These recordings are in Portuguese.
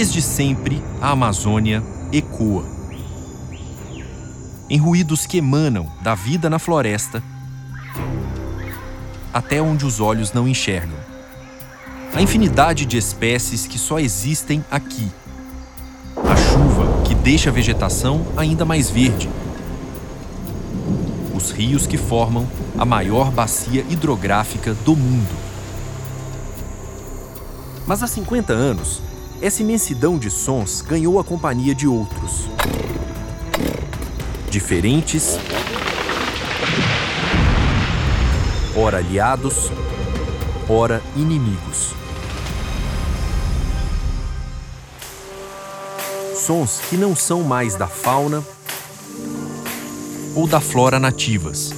Desde sempre, a Amazônia ecoa. Em ruídos que emanam da vida na floresta, até onde os olhos não enxergam. A infinidade de espécies que só existem aqui. A chuva que deixa a vegetação ainda mais verde. Os rios que formam a maior bacia hidrográfica do mundo. Mas há 50 anos, essa imensidão de sons ganhou a companhia de outros. Diferentes, ora aliados, ora inimigos. Sons que não são mais da fauna ou da flora nativas,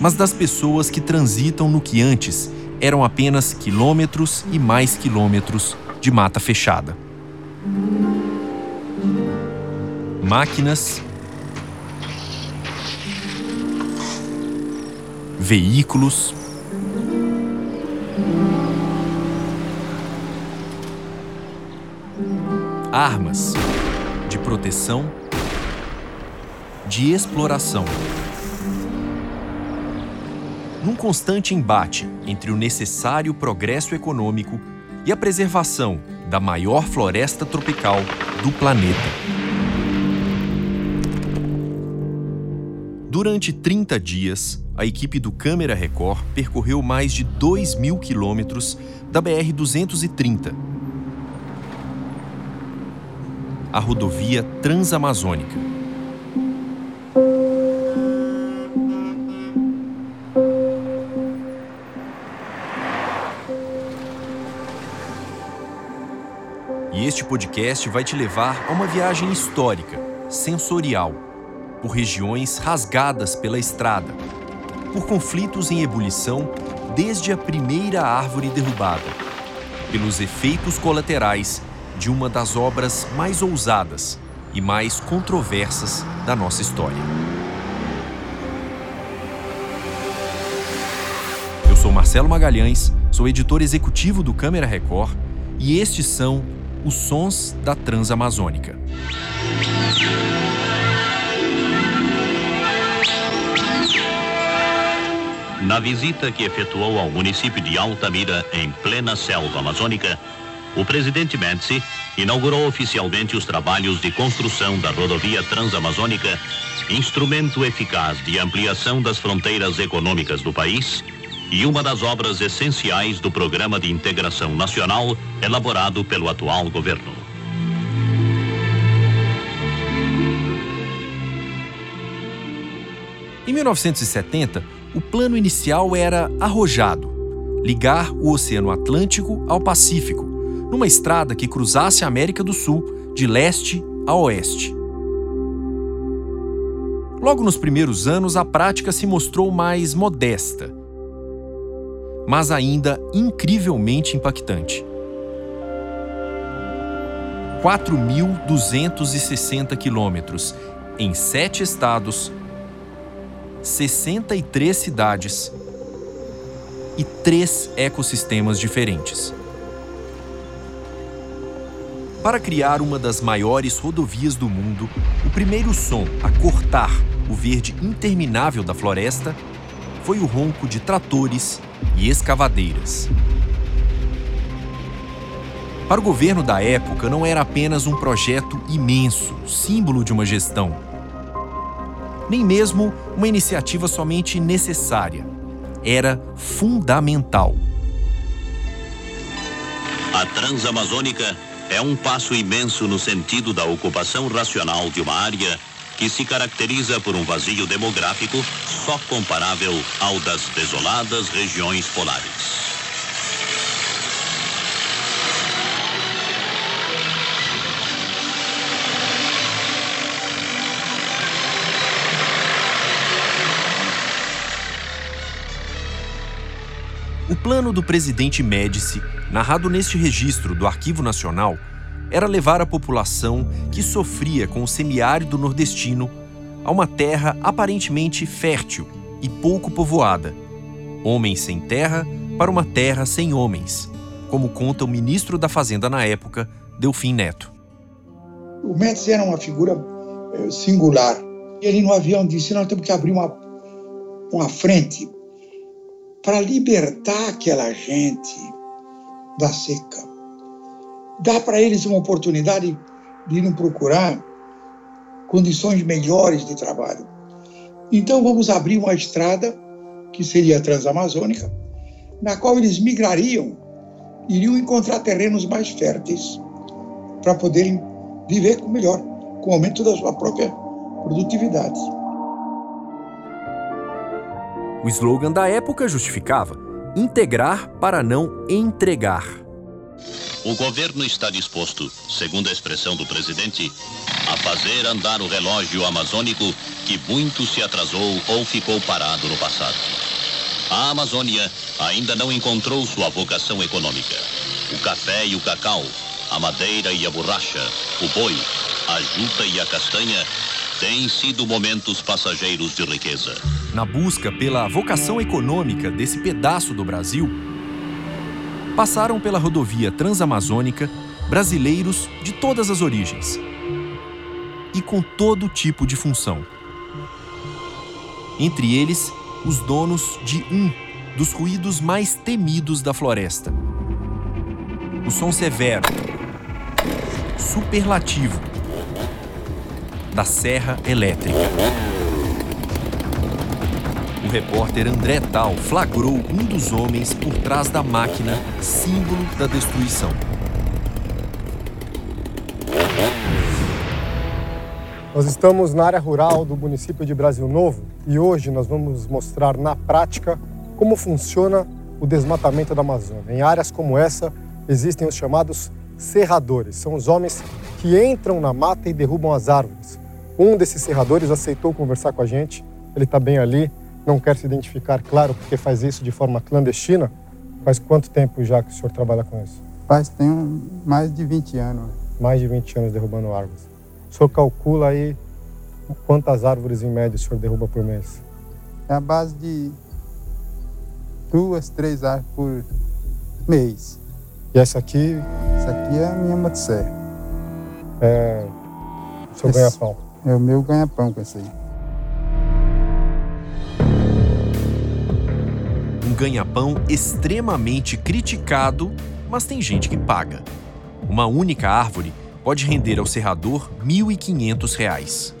mas das pessoas que transitam no que antes eram apenas quilômetros e mais quilômetros de mata fechada. Máquinas, veículos, armas de proteção, de exploração num constante embate entre o necessário progresso econômico e a preservação da maior floresta tropical do planeta. Durante 30 dias, a equipe do Câmera Record percorreu mais de 2 mil quilômetros da BR-230, a rodovia Transamazônica. Podcast vai te levar a uma viagem histórica, sensorial, por regiões rasgadas pela estrada, por conflitos em ebulição desde a primeira árvore derrubada, pelos efeitos colaterais de uma das obras mais ousadas e mais controversas da nossa história. Eu sou Marcelo Magalhães, sou editor executivo do Câmera Record e estes são os sons da Transamazônica. Na visita que efetuou ao município de Altamira, em plena selva amazônica, o presidente Médici inaugurou oficialmente os trabalhos de construção da rodovia Transamazônica, instrumento eficaz de ampliação das fronteiras econômicas do país e uma das obras essenciais do Programa de Integração Nacional elaborado pelo atual governo. Em 1970, o plano inicial era arrojado ligar o Oceano Atlântico ao Pacífico, numa estrada que cruzasse a América do Sul de leste a oeste. Logo nos primeiros anos, a prática se mostrou mais modesta mas ainda incrivelmente impactante. 4.260 quilômetros em sete estados, 63 cidades e três ecossistemas diferentes. Para criar uma das maiores rodovias do mundo, o primeiro som a cortar o verde interminável da floresta foi o ronco de tratores e escavadeiras. Para o governo da época, não era apenas um projeto imenso, símbolo de uma gestão. Nem mesmo uma iniciativa somente necessária. Era fundamental. A Transamazônica é um passo imenso no sentido da ocupação racional de uma área que se caracteriza por um vazio demográfico só comparável ao das desoladas regiões polares. O plano do presidente Médici, narrado neste registro do Arquivo Nacional, era levar a população que sofria com o semiárido nordestino a uma terra aparentemente fértil e pouco povoada. Homens sem terra para uma terra sem homens, como conta o ministro da Fazenda na época, Delfim Neto. O Médici era uma figura eh, singular. Ele no avião disse: nós temos que abrir uma, uma frente para libertar aquela gente da seca. Dá para eles uma oportunidade de irem procurar condições melhores de trabalho. Então vamos abrir uma estrada que seria a transamazônica, na qual eles migrariam, iriam encontrar terrenos mais férteis para poderem viver melhor, com o aumento da sua própria produtividade. O slogan da época justificava integrar para não entregar. O governo está disposto, segundo a expressão do presidente, a fazer andar o relógio amazônico que muito se atrasou ou ficou parado no passado. A Amazônia ainda não encontrou sua vocação econômica. O café e o cacau, a madeira e a borracha, o boi, a juta e a castanha têm sido momentos passageiros de riqueza. Na busca pela vocação econômica desse pedaço do Brasil, passaram pela rodovia transamazônica brasileiros de todas as origens e com todo tipo de função. Entre eles, os donos de um dos ruídos mais temidos da floresta. O som severo, superlativo, da serra elétrica. O repórter André Tal flagrou um dos homens por trás da máquina, símbolo da destruição. Nós estamos na área rural do município de Brasil Novo e hoje nós vamos mostrar na prática como funciona o desmatamento da Amazônia. Em áreas como essa existem os chamados serradores. São os homens que entram na mata e derrubam as árvores. Um desses serradores aceitou conversar com a gente. Ele está bem ali não quer se identificar, claro, porque faz isso de forma clandestina. Faz quanto tempo já que o senhor trabalha com isso? Faz, tem mais de 20 anos. Mais de 20 anos derrubando árvores. O senhor calcula aí quantas árvores em média o senhor derruba por mês? É a base de duas, três árvores por mês. E essa aqui? Essa aqui é a minha motosserra. É o seu ganha-pão? É o meu ganha-pão com essa aí. Ganha-pão extremamente criticado, mas tem gente que paga. Uma única árvore pode render ao serrador R$ 1.500.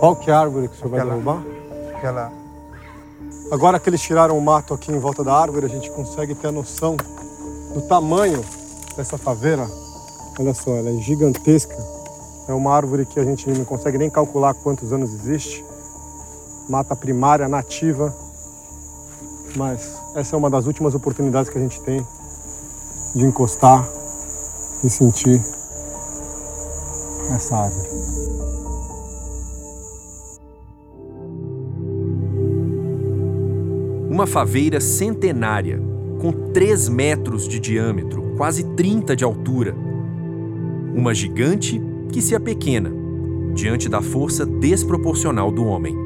Qual que é a árvore que o senhor vai derrubar? Aquela. Agora que eles tiraram o mato aqui em volta da árvore, a gente consegue ter a noção do tamanho dessa faveira. Olha só, ela é gigantesca. É uma árvore que a gente não consegue nem calcular quantos anos existe mata primária nativa. Mas essa é uma das últimas oportunidades que a gente tem de encostar e sentir essa árvore. Uma faveira centenária, com 3 metros de diâmetro, quase 30 de altura. Uma gigante que se apequena diante da força desproporcional do homem.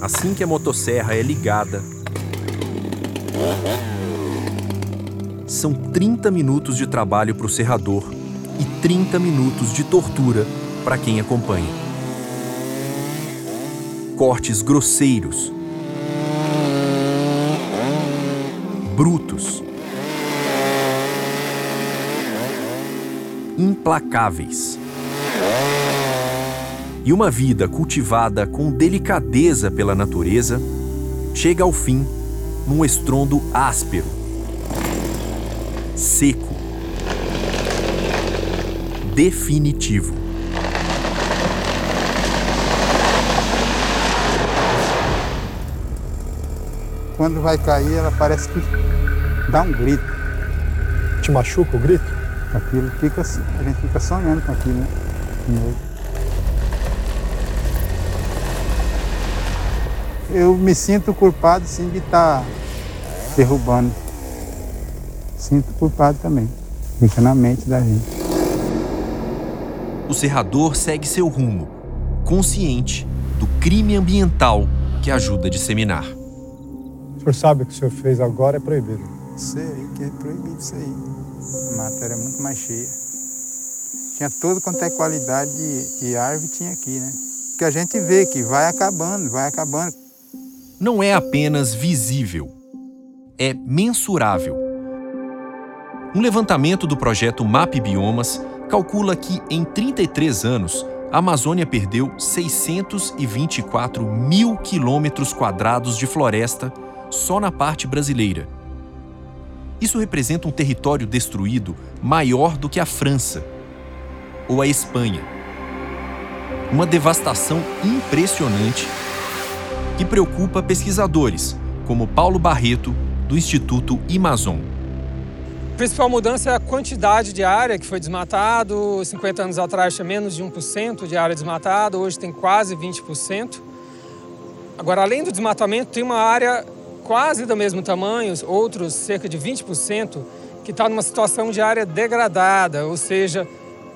Assim que a motosserra é ligada, são 30 minutos de trabalho para o serrador e 30 minutos de tortura para quem acompanha. Cortes grosseiros, brutos, implacáveis e uma vida cultivada com delicadeza pela natureza chega ao fim num estrondo áspero, seco, definitivo. Quando vai cair, ela parece que dá um grito. Te machuca o grito? Aquilo fica, a gente fica sonhando com aquilo, né? Eu me sinto culpado sim de estar tá derrubando. Sinto culpado também. Fica na mente da gente. O serrador segue seu rumo, consciente do crime ambiental que ajuda a disseminar. O senhor sabe que o senhor fez agora é proibido. Sei que é proibido isso aí. A matéria é muito mais cheia. Tinha tudo quanto é qualidade de, de árvore tinha aqui, né? Que a gente vê que vai acabando, vai acabando. Não é apenas visível, é mensurável. Um levantamento do projeto MAP Biomas calcula que, em 33 anos, a Amazônia perdeu 624 mil quilômetros quadrados de floresta só na parte brasileira. Isso representa um território destruído maior do que a França ou a Espanha. Uma devastação impressionante que preocupa pesquisadores como Paulo Barreto, do Instituto Amazon. A principal mudança é a quantidade de área que foi desmatado. 50 anos atrás tinha menos de 1% de área desmatada, hoje tem quase 20%. Agora, além do desmatamento, tem uma área quase do mesmo tamanho, outros cerca de 20%, que está numa situação de área degradada, ou seja,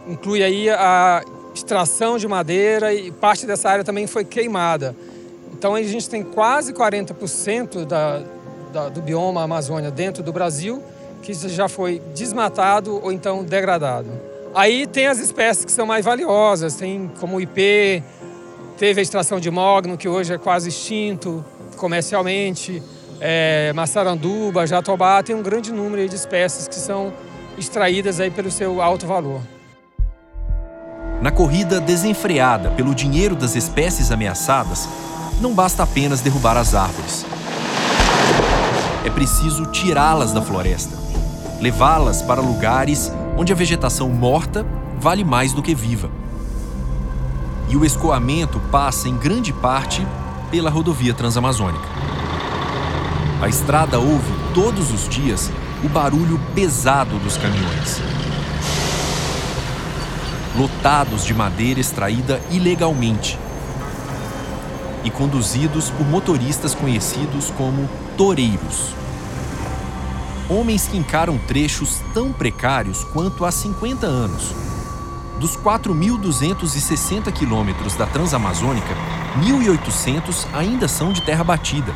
inclui aí a extração de madeira e parte dessa área também foi queimada. Então a gente tem quase 40% da, da, do bioma Amazônia dentro do Brasil que já foi desmatado ou então degradado. Aí tem as espécies que são mais valiosas, tem como o IP, teve a extração de mogno, que hoje é quase extinto comercialmente, é, maçaranduba, jatobá, tem um grande número de espécies que são extraídas aí pelo seu alto valor. Na corrida desenfreada pelo dinheiro das espécies ameaçadas, não basta apenas derrubar as árvores. É preciso tirá-las da floresta, levá-las para lugares onde a vegetação morta vale mais do que viva. E o escoamento passa em grande parte pela rodovia transamazônica. A estrada ouve todos os dias o barulho pesado dos caminhões. Lotados de madeira extraída ilegalmente e conduzidos por motoristas conhecidos como toureiros. Homens que encaram trechos tão precários quanto há 50 anos. Dos 4.260 quilômetros da Transamazônica, 1.800 ainda são de terra batida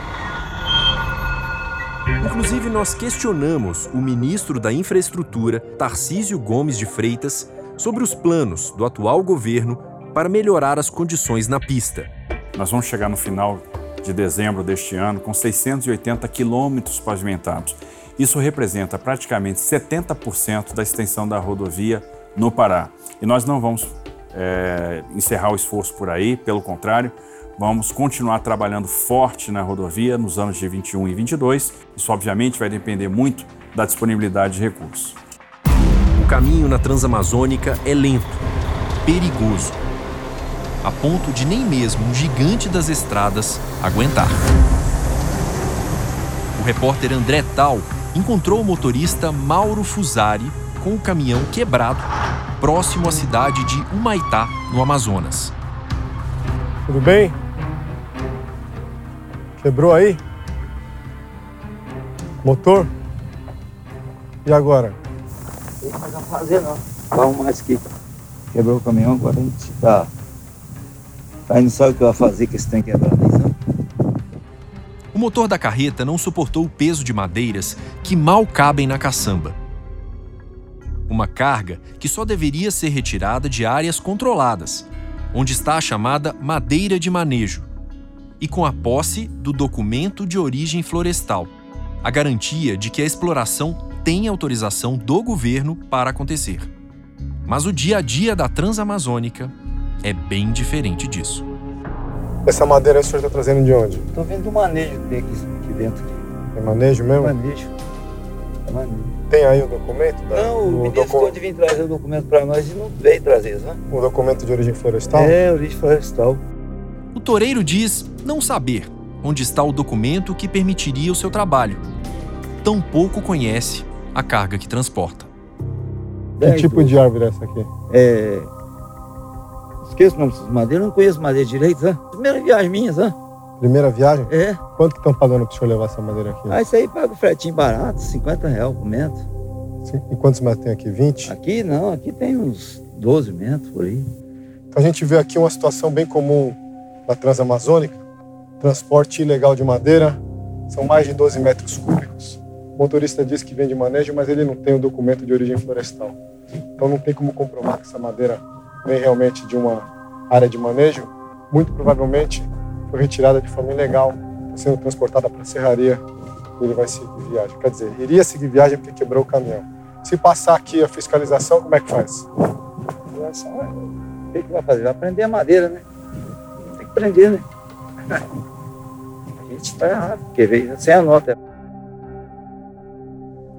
Inclusive, nós questionamos o ministro da Infraestrutura, Tarcísio Gomes de Freitas, sobre os planos do atual governo para melhorar as condições na pista. Nós vamos chegar no final de dezembro deste ano com 680 quilômetros pavimentados. Isso representa praticamente 70% da extensão da rodovia no Pará. E nós não vamos é, encerrar o esforço por aí, pelo contrário, Vamos continuar trabalhando forte na rodovia nos anos de 21 e 22. Isso, obviamente, vai depender muito da disponibilidade de recursos. O caminho na Transamazônica é lento, perigoso, a ponto de nem mesmo um gigante das estradas aguentar. O repórter André Tal encontrou o motorista Mauro Fusari com o caminhão quebrado próximo à cidade de Humaitá, no Amazonas. Tudo bem? Quebrou aí? Motor? E agora? Não tem mais a fazer não. Vamos mais que quebrou o caminhão, agora a gente tá. Aí não sabe o que vai fazer com esse trem quebrado aí? O motor da carreta não suportou o peso de madeiras que mal cabem na caçamba. Uma carga que só deveria ser retirada de áreas controladas, onde está a chamada madeira de manejo, e com a posse do documento de origem florestal, a garantia de que a exploração tem autorização do governo para acontecer. Mas o dia a dia da Transamazônica é bem diferente disso. Essa madeira o senhor está trazendo de onde? Estou vendo do manejo que tem aqui, aqui dentro. É manejo mesmo? Manejo. É manejo. Tem aí o documento? Da... Não, o, o ministro docu... vir trazer o documento para nós e não veio trazer, sabe? O documento de origem florestal? É, origem florestal. O toureiro diz não saber onde está o documento que permitiria o seu trabalho. Tampouco conhece a carga que transporta. Que tipo de árvore é essa aqui? É. Esqueço o nome dessas madeiras, não conheço madeira direito, né? Primeira viagem minha, né? Primeira viagem? É. Quanto que estão pagando para o senhor levar essa madeira aqui? Ah, isso aí paga o fretinho barato, 50 reais por metro. Sim. E quantos metros tem aqui? 20? Aqui não, aqui tem uns 12 metros por aí. Então a gente vê aqui uma situação bem comum na Transamazônica, transporte ilegal de madeira, são mais de 12 metros cúbicos. O motorista diz que vem de manejo, mas ele não tem o documento de origem florestal. Então não tem como comprovar que essa madeira vem realmente de uma área de manejo. Muito provavelmente foi retirada de forma ilegal, está sendo transportada para a serraria e ele vai seguir viagem. Quer dizer, iria seguir viagem porque quebrou o caminhão. Se passar aqui a fiscalização, como é que faz? O que, que vai fazer? Vai prender a madeira, né? Tem que prender, né? A gente está errado, porque veio sem a nota.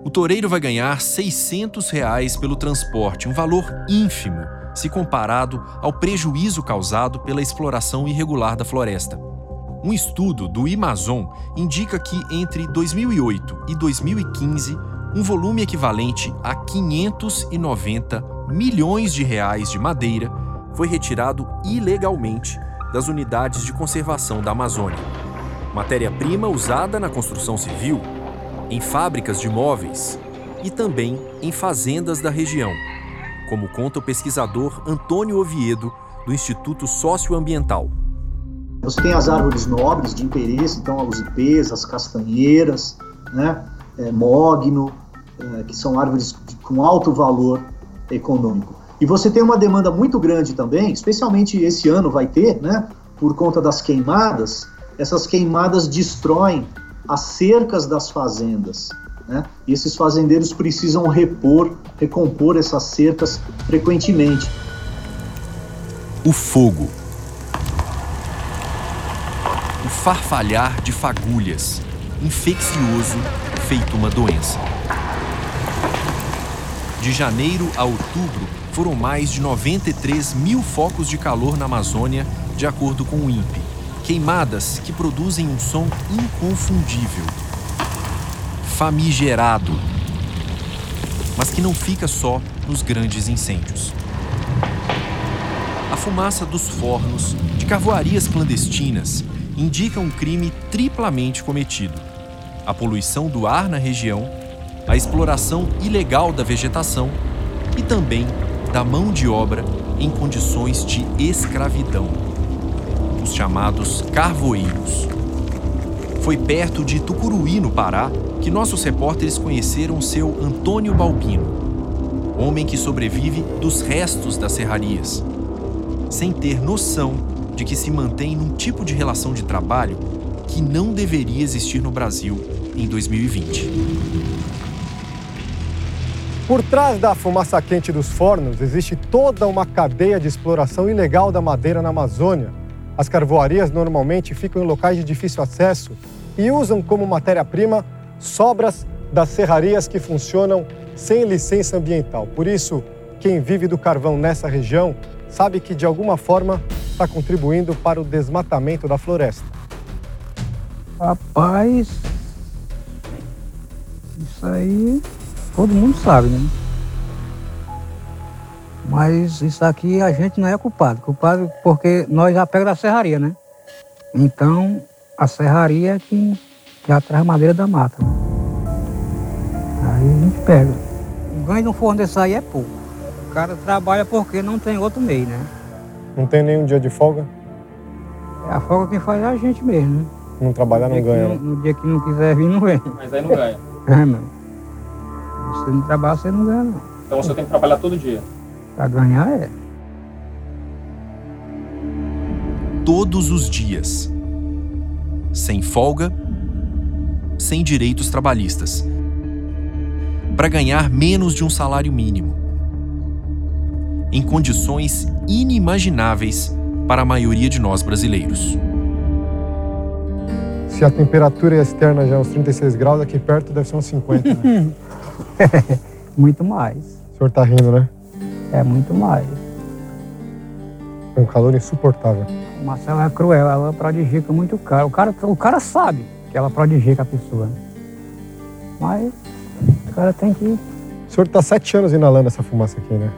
O toureiro vai ganhar 600 reais pelo transporte, um valor ínfimo se comparado ao prejuízo causado pela exploração irregular da floresta. Um estudo do Amazon indica que entre 2008 e 2015, um volume equivalente a 590 milhões de reais de madeira foi retirado ilegalmente das unidades de conservação da Amazônia. Matéria-prima usada na construção civil, em fábricas de móveis e também em fazendas da região, como conta o pesquisador Antônio Oviedo, do Instituto Socioambiental. Você tem as árvores nobres de interesse, então os ipês, as castanheiras, né, é, mogno, é, que são árvores com alto valor econômico. E você tem uma demanda muito grande também, especialmente esse ano vai ter, né, por conta das queimadas, essas queimadas destroem as cercas das fazendas. Né? E esses fazendeiros precisam repor, recompor essas cercas frequentemente. O fogo. O farfalhar de fagulhas, infeccioso, feito uma doença. De janeiro a outubro, foram mais de 93 mil focos de calor na Amazônia, de acordo com o INPE. Queimadas que produzem um som inconfundível. Famigerado. Mas que não fica só nos grandes incêndios. A fumaça dos fornos, de carvoarias clandestinas, indica um crime triplamente cometido: a poluição do ar na região, a exploração ilegal da vegetação e também da mão de obra em condições de escravidão, os chamados carvoeiros. Foi perto de Tucuruí, no Pará, que nossos repórteres conheceram seu Antônio Balbino, homem que sobrevive dos restos das serrarias, sem ter noção de que se mantém num tipo de relação de trabalho que não deveria existir no Brasil em 2020. Por trás da fumaça quente dos fornos existe toda uma cadeia de exploração ilegal da madeira na Amazônia. As carvoarias normalmente ficam em locais de difícil acesso e usam como matéria-prima sobras das serrarias que funcionam sem licença ambiental. Por isso, quem vive do carvão nessa região sabe que de alguma forma está contribuindo para o desmatamento da floresta. Rapaz, isso aí todo mundo sabe, né? Mas isso aqui a gente não é culpado. Culpado porque nós já pegamos da serraria, né? Então, a serraria é que, que atrai a madeira da mata. Né? Aí a gente pega. O ganho de um forno desse aí é pouco. O cara trabalha porque não tem outro meio, né? Não tem nenhum dia de folga? É a folga quem faz é a gente mesmo, né? Não trabalhar, não ganha. No, no dia que não quiser vir, não vem. Mas aí não ganha. É, não. Se você não trabalha, você não ganha, não. Então você tem que trabalhar todo dia. Pra ganhar, é. Todos os dias. Sem folga, sem direitos trabalhistas. Para ganhar menos de um salário mínimo. Em condições inimagináveis para a maioria de nós brasileiros. Se a temperatura externa já é uns 36 graus, aqui perto deve ser uns 50. Né? muito mais. O senhor tá rindo, né? É muito mais. É um calor insuportável. O Marcelo é cruel, ela prodigica muito caro. O cara, o cara sabe que ela prodigica a pessoa. Né? Mas o cara tem que. O senhor tá sete anos inalando essa fumaça aqui, né?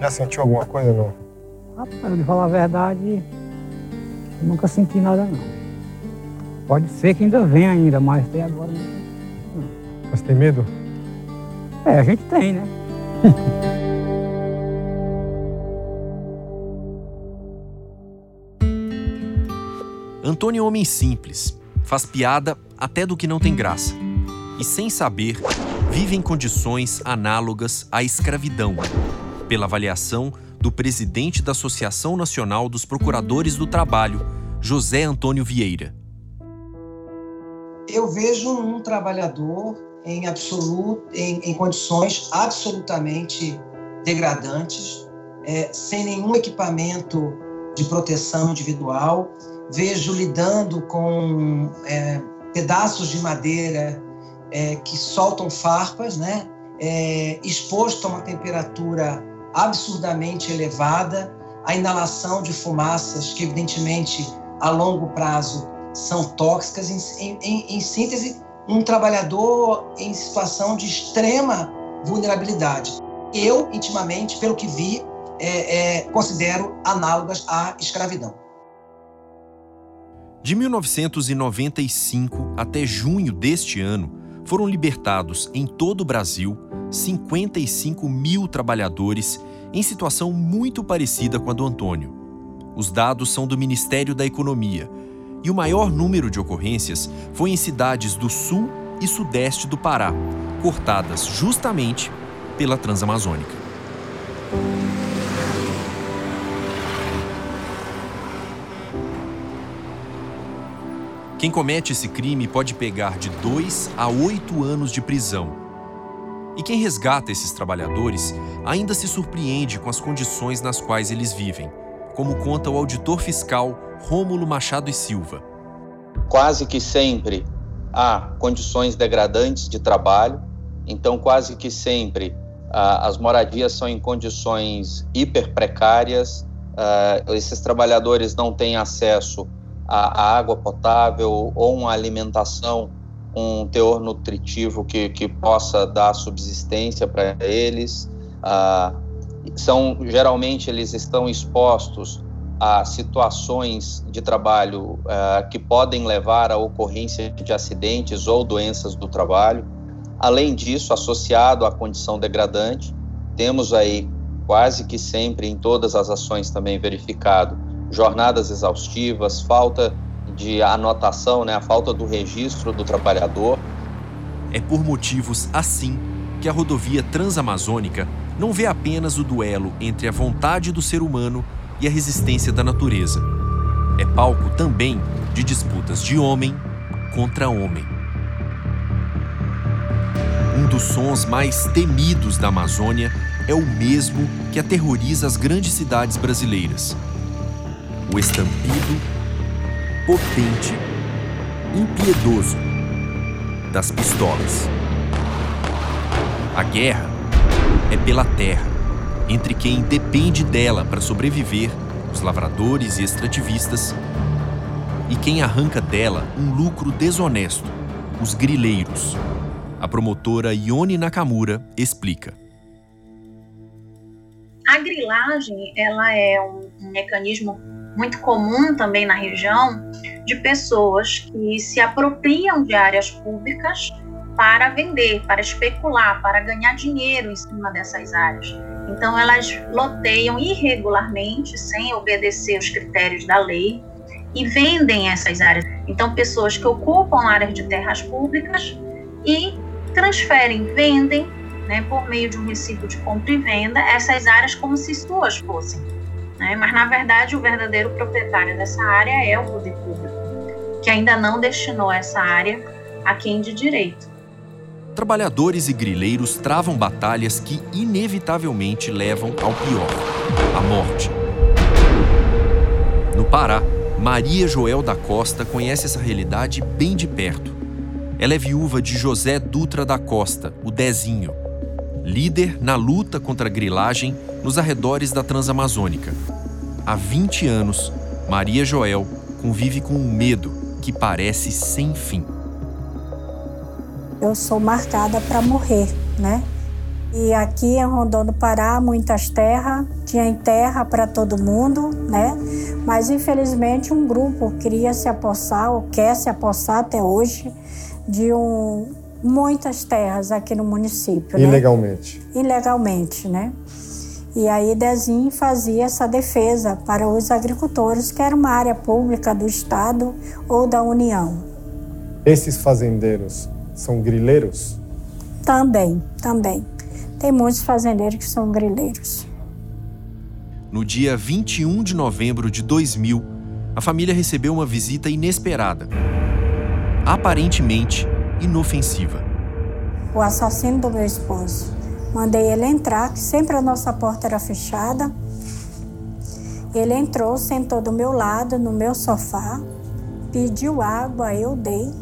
Já sentiu alguma coisa, não? Rapaz, de falar a verdade, nunca senti nada, não. Pode ser que ainda venha ainda, mas até agora não. Mas tem medo? É, a gente tem, né? Antônio é homem simples, faz piada até do que não tem graça. E sem saber, vive em condições análogas à escravidão, pela avaliação do presidente da Associação Nacional dos Procuradores do Trabalho, José Antônio Vieira. Eu vejo um trabalhador em, absoluto, em, em condições absolutamente degradantes, é, sem nenhum equipamento de proteção individual. Vejo lidando com é, pedaços de madeira é, que soltam farpas, né? É, exposto a uma temperatura absurdamente elevada, a inalação de fumaças que, evidentemente, a longo prazo são tóxicas. Em, em, em síntese, um trabalhador em situação de extrema vulnerabilidade. Eu, intimamente, pelo que vi, é, é, considero análogas à escravidão. De 1995 até junho deste ano, foram libertados em todo o Brasil 55 mil trabalhadores em situação muito parecida com a do Antônio. Os dados são do Ministério da Economia e o maior número de ocorrências foi em cidades do sul e sudeste do Pará, cortadas justamente pela Transamazônica. Quem comete esse crime pode pegar de 2 a 8 anos de prisão. E quem resgata esses trabalhadores ainda se surpreende com as condições nas quais eles vivem, como conta o auditor fiscal Rômulo Machado e Silva. Quase que sempre há condições degradantes de trabalho, então quase que sempre ah, as moradias são em condições hiper precárias, ah, esses trabalhadores não têm acesso a, a água potável ou uma alimentação um teor nutritivo que, que possa dar subsistência para eles. Ah, são geralmente eles estão expostos a situações de trabalho ah, que podem levar à ocorrência de acidentes ou doenças do trabalho. Além disso, associado à condição degradante, temos aí quase que sempre em todas as ações também verificado jornadas exaustivas, falta de anotação, né, a falta do registro do trabalhador. É por motivos assim que a rodovia transamazônica não vê apenas o duelo entre a vontade do ser humano e a resistência da natureza. É palco também de disputas de homem contra homem. Um dos sons mais temidos da Amazônia é o mesmo que aterroriza as grandes cidades brasileiras o estampido potente, impiedoso das pistolas. A guerra é pela terra, entre quem depende dela para sobreviver, os lavradores e extrativistas, e quem arranca dela um lucro desonesto, os grileiros. A promotora Ione Nakamura explica. A grilagem ela é um mecanismo muito comum também na região de pessoas que se apropriam de áreas públicas para vender, para especular, para ganhar dinheiro em cima dessas áreas. Então, elas loteiam irregularmente, sem obedecer os critérios da lei, e vendem essas áreas. Então, pessoas que ocupam áreas de terras públicas e transferem, vendem, né, por meio de um recibo de compra e venda, essas áreas como se suas fossem né? Mas, na verdade, o verdadeiro proprietário dessa área é o poder público, que ainda não destinou essa área a quem de direito. Trabalhadores e grileiros travam batalhas que inevitavelmente levam ao pior a morte. No Pará, Maria Joel da Costa conhece essa realidade bem de perto. Ela é viúva de José Dutra da Costa, o Dezinho, líder na luta contra a grilagem nos arredores da Transamazônica. Há 20 anos, Maria Joel convive com um medo que parece sem fim. Eu sou marcada para morrer, né? E aqui em Rondônia do Pará, muitas terras, tinha terra para todo mundo, né? Mas infelizmente um grupo queria se apossar, ou quer se apossar até hoje, de um, muitas terras aqui no município. Né? Ilegalmente. Né? Ilegalmente, né? E aí Dezinho fazia essa defesa para os agricultores, que era uma área pública do Estado ou da União. Esses fazendeiros são grileiros? Também, também. Tem muitos fazendeiros que são grileiros. No dia 21 de novembro de 2000, a família recebeu uma visita inesperada. Aparentemente inofensiva. O assassino do meu esposo. Mandei ele entrar, que sempre a nossa porta era fechada. Ele entrou, sentou do meu lado, no meu sofá, pediu água, eu dei.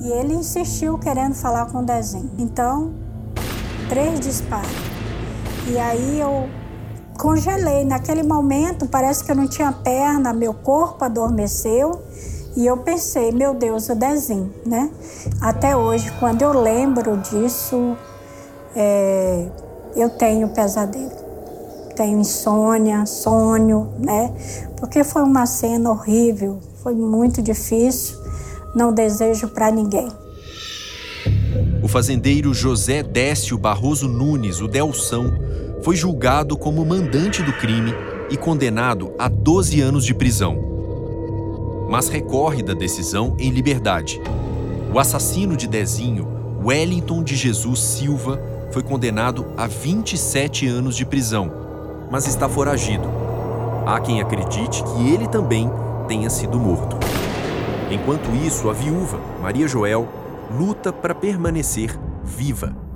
E ele insistiu querendo falar com o desenho. Então, três disparos. E aí eu congelei. Naquele momento, parece que eu não tinha perna, meu corpo adormeceu. E eu pensei, meu Deus, o desenho, né? Até hoje, quando eu lembro disso, é, eu tenho pesadelo. Tenho insônia, sonho, né? Porque foi uma cena horrível, foi muito difícil, não desejo para ninguém. O fazendeiro José Décio Barroso Nunes, o Delção, foi julgado como mandante do crime e condenado a 12 anos de prisão. Mas recorre da decisão em liberdade. O assassino de Dezinho, Wellington de Jesus Silva, foi condenado a 27 anos de prisão, mas está foragido. Há quem acredite que ele também tenha sido morto. Enquanto isso, a viúva, Maria Joel, luta para permanecer viva.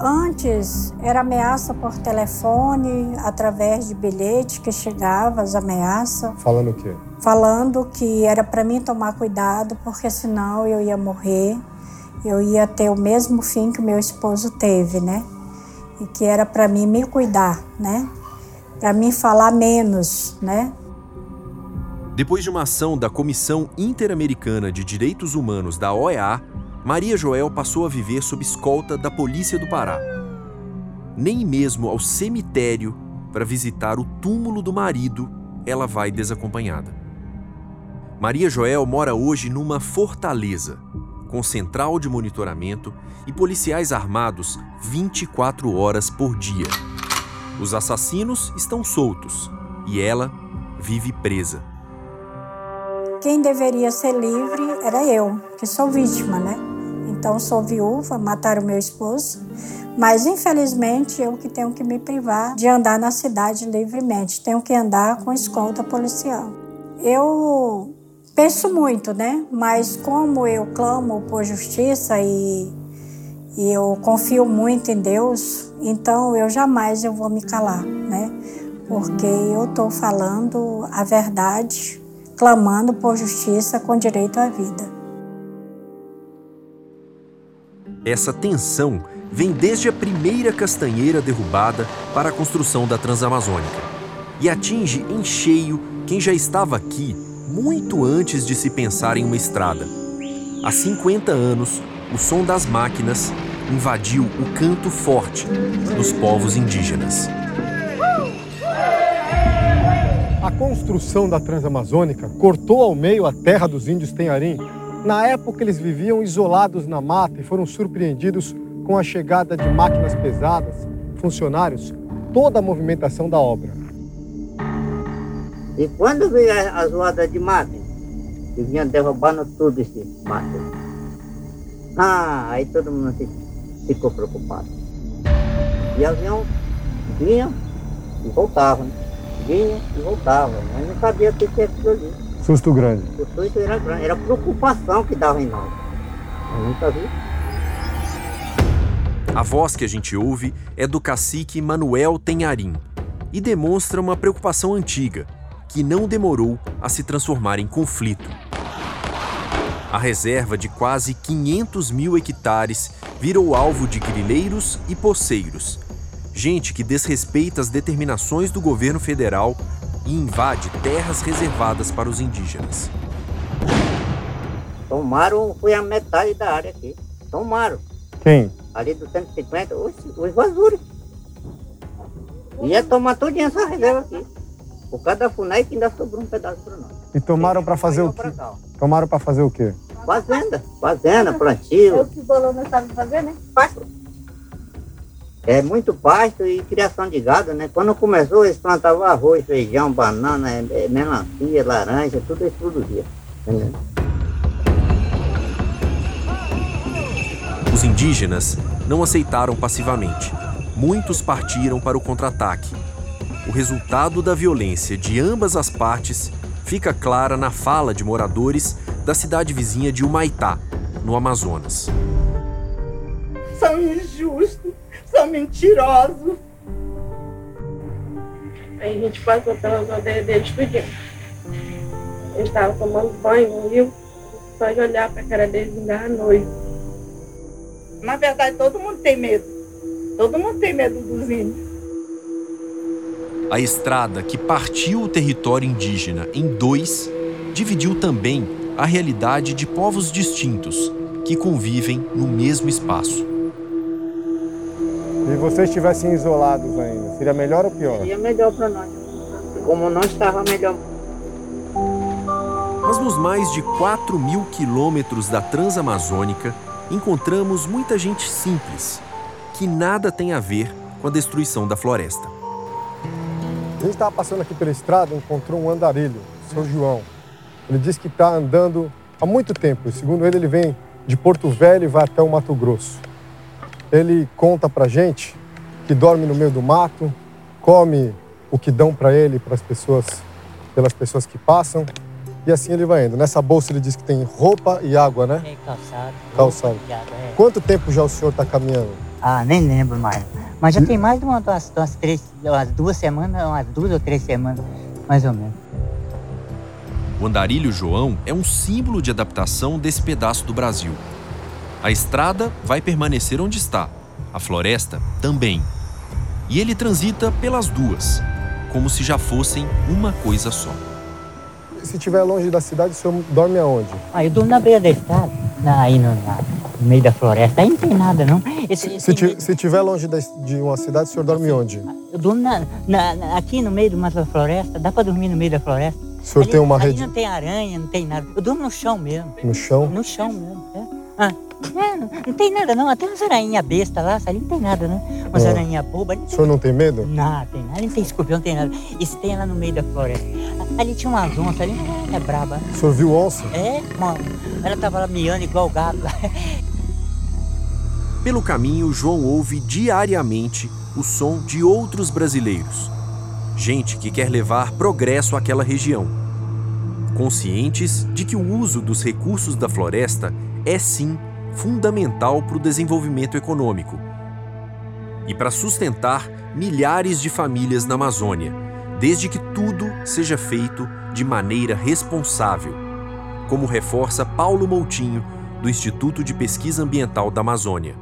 Antes era ameaça por telefone, através de bilhete que chegava as ameaças. Falando o quê? Falando que era para mim tomar cuidado, porque senão eu ia morrer eu ia ter o mesmo fim que o meu esposo teve, né? E que era para mim me cuidar, né? Para mim falar menos, né? Depois de uma ação da Comissão Interamericana de Direitos Humanos da OEA, Maria Joel passou a viver sob escolta da Polícia do Pará. Nem mesmo ao cemitério para visitar o túmulo do marido ela vai desacompanhada. Maria Joel mora hoje numa fortaleza, com central de monitoramento e policiais armados 24 horas por dia. Os assassinos estão soltos e ela vive presa. Quem deveria ser livre era eu, que sou vítima, né? Então sou viúva, mataram meu esposo, mas infelizmente eu que tenho que me privar de andar na cidade livremente, tenho que andar com escolta policial. Eu penso muito, né? Mas como eu clamo por justiça e, e eu confio muito em Deus, então eu jamais eu vou me calar, né? Porque eu estou falando a verdade, clamando por justiça com direito à vida. Essa tensão vem desde a primeira castanheira derrubada para a construção da Transamazônica e atinge em cheio quem já estava aqui muito antes de se pensar em uma estrada. Há 50 anos, o som das máquinas invadiu o canto forte dos povos indígenas. A construção da Transamazônica cortou ao meio a terra dos índios Tenharim. Na época, eles viviam isolados na mata e foram surpreendidos com a chegada de máquinas pesadas, funcionários, toda a movimentação da obra. E quando veio a, zoada de mate, que vinha derrubando tudo esse mato. Ah, aí todo mundo ficou preocupado. E avião vinha e voltava, né? Vinha e voltava, mas não sabia o que era aquilo ali. Susto grande. O susto era grande, era preocupação que dava em nós. Eu nunca vi. A voz que a gente ouve é do cacique Manuel Tenharim e demonstra uma preocupação antiga que não demorou a se transformar em conflito. A reserva de quase 500 mil hectares virou alvo de grileiros e poceiros, gente que desrespeita as determinações do governo federal e invade terras reservadas para os indígenas. Tomaram, foi a metade da área aqui. Tomaram. Quem? Ali do 150, os, os vazures. Ia tomar todinha essa reserva aqui. Por causa da FUNAI que ainda sobrou um pedaço para nós. E tomaram para fazer o quê? Tomaram para fazer o quê? Fazenda, fazenda, plantio. É o que o Bolão não sabe fazer, né? Pasto. É muito pasto e criação de gado, né? Quando começou, eles plantavam arroz, feijão, banana, é, é, melancia, laranja, tudo eles produziam. Entendeu? Os indígenas não aceitaram passivamente. Muitos partiram para o contra-ataque. O resultado da violência de ambas as partes fica clara na fala de moradores da cidade vizinha de Humaitá, no Amazonas. São injustos, são mentirosos. Aí a gente passou pelas aldeias deles tudinho. Eles estavam tomando banho no rio, só de olhar para a cara deles me dava nojo. Na verdade, todo mundo tem medo. Todo mundo tem medo dos índios. A estrada que partiu o território indígena em dois dividiu também a realidade de povos distintos que convivem no mesmo espaço. Se vocês estivessem isolados ainda, seria melhor ou pior? Seria melhor para nós. Como não estava melhor. Mas nos mais de 4 mil quilômetros da Transamazônica, encontramos muita gente simples, que nada tem a ver com a destruição da floresta. A gente estava passando aqui pela estrada e encontrou um andarilho, seu João. Ele disse que está andando há muito tempo. Segundo ele, ele vem de Porto Velho e vai até o Mato Grosso. Ele conta pra gente que dorme no meio do mato, come o que dão para ele, para as pessoas, pelas pessoas que passam, e assim ele vai indo. Nessa bolsa ele diz que tem roupa e água, né? É calçado. Calçado. roupa e água, é. Quanto tempo já o senhor está caminhando? Ah, nem lembro mais. Mas já tem mais de umas, umas, umas três, umas duas semanas, umas duas ou três semanas, mais ou menos. O andarilho João é um símbolo de adaptação desse pedaço do Brasil. A estrada vai permanecer onde está, a floresta também. E ele transita pelas duas, como se já fossem uma coisa só. Se estiver longe da cidade, o senhor dorme aonde? Ah, eu durmo na beira da estrada, aí no, no meio da floresta. Aí não tem nada, não. Esse, Se, ti- se estiver longe da- de uma cidade, o senhor dorme onde? Eu durmo na- na- aqui no meio de uma floresta. Dá pra dormir no meio da floresta. O senhor ali, tem uma rede não tem aranha, não tem nada. Eu durmo no chão mesmo. no chão? No chão mesmo. É. Ah, é, não, não tem nada não. Até umas aranhinhas bestas lá, ali não tem nada, né? Umas Ah. aranhinhas bobas. ali O senhor não tem medo? Não, tem nada. Ali não tem escorpião, não tem nada. Isso tem lá no meio da floresta. Ali tinha umas onças ali, não é braba. né? O senhor viu onça? É, mano. Ela tava lá miando igual gato. Pelo caminho, João ouve diariamente o som de outros brasileiros. Gente que quer levar progresso àquela região. Conscientes de que o uso dos recursos da floresta é sim fundamental para o desenvolvimento econômico e para sustentar milhares de famílias na Amazônia, desde que tudo seja feito de maneira responsável, como reforça Paulo Moutinho, do Instituto de Pesquisa Ambiental da Amazônia.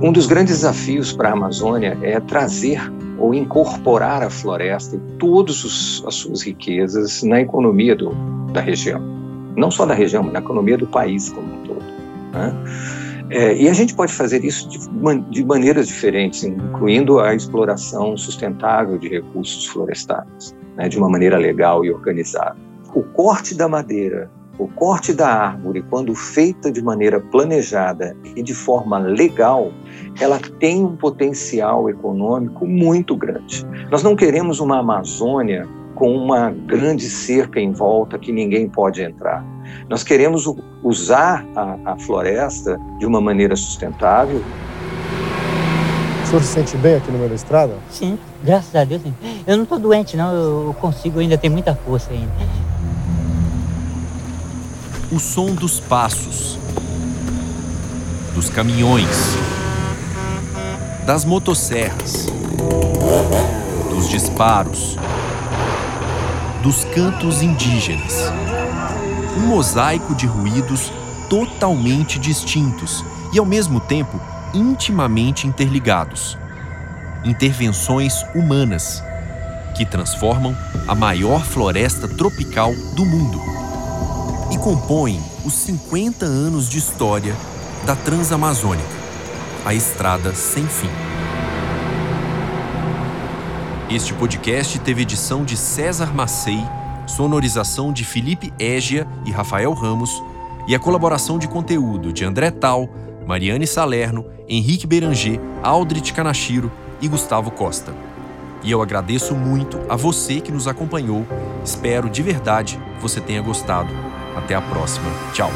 Um dos grandes desafios para a Amazônia é trazer ou incorporar a floresta e todas as suas riquezas na economia do, da região. Não só da região, mas na economia do país como um todo. Né? É, e a gente pode fazer isso de, de maneiras diferentes, incluindo a exploração sustentável de recursos florestais, né, de uma maneira legal e organizada. O corte da madeira, o corte da árvore, quando feita de maneira planejada e de forma legal, ela tem um potencial econômico muito grande. Nós não queremos uma Amazônia com uma grande cerca em volta que ninguém pode entrar. Nós queremos usar a, a floresta de uma maneira sustentável. O senhor se sente bem aqui no meio da estrada? Sim, graças a Deus. Sim. Eu não tô doente, não. Eu consigo, ainda tenho muita força ainda. O som dos passos, dos caminhões, das motosserras, dos disparos, dos cantos indígenas. Um mosaico de ruídos totalmente distintos e, ao mesmo tempo, intimamente interligados. Intervenções humanas que transformam a maior floresta tropical do mundo e compõem os 50 anos de história da Transamazônica, a estrada sem fim. Este podcast teve edição de César Macei, sonorização de Felipe Égia e Rafael Ramos e a colaboração de conteúdo de André Tal, Mariane Salerno, Henrique Beranger, Aldrich Kanashiro e Gustavo Costa. E eu agradeço muito a você que nos acompanhou. Espero de verdade que você tenha gostado. Até a próxima. Tchau.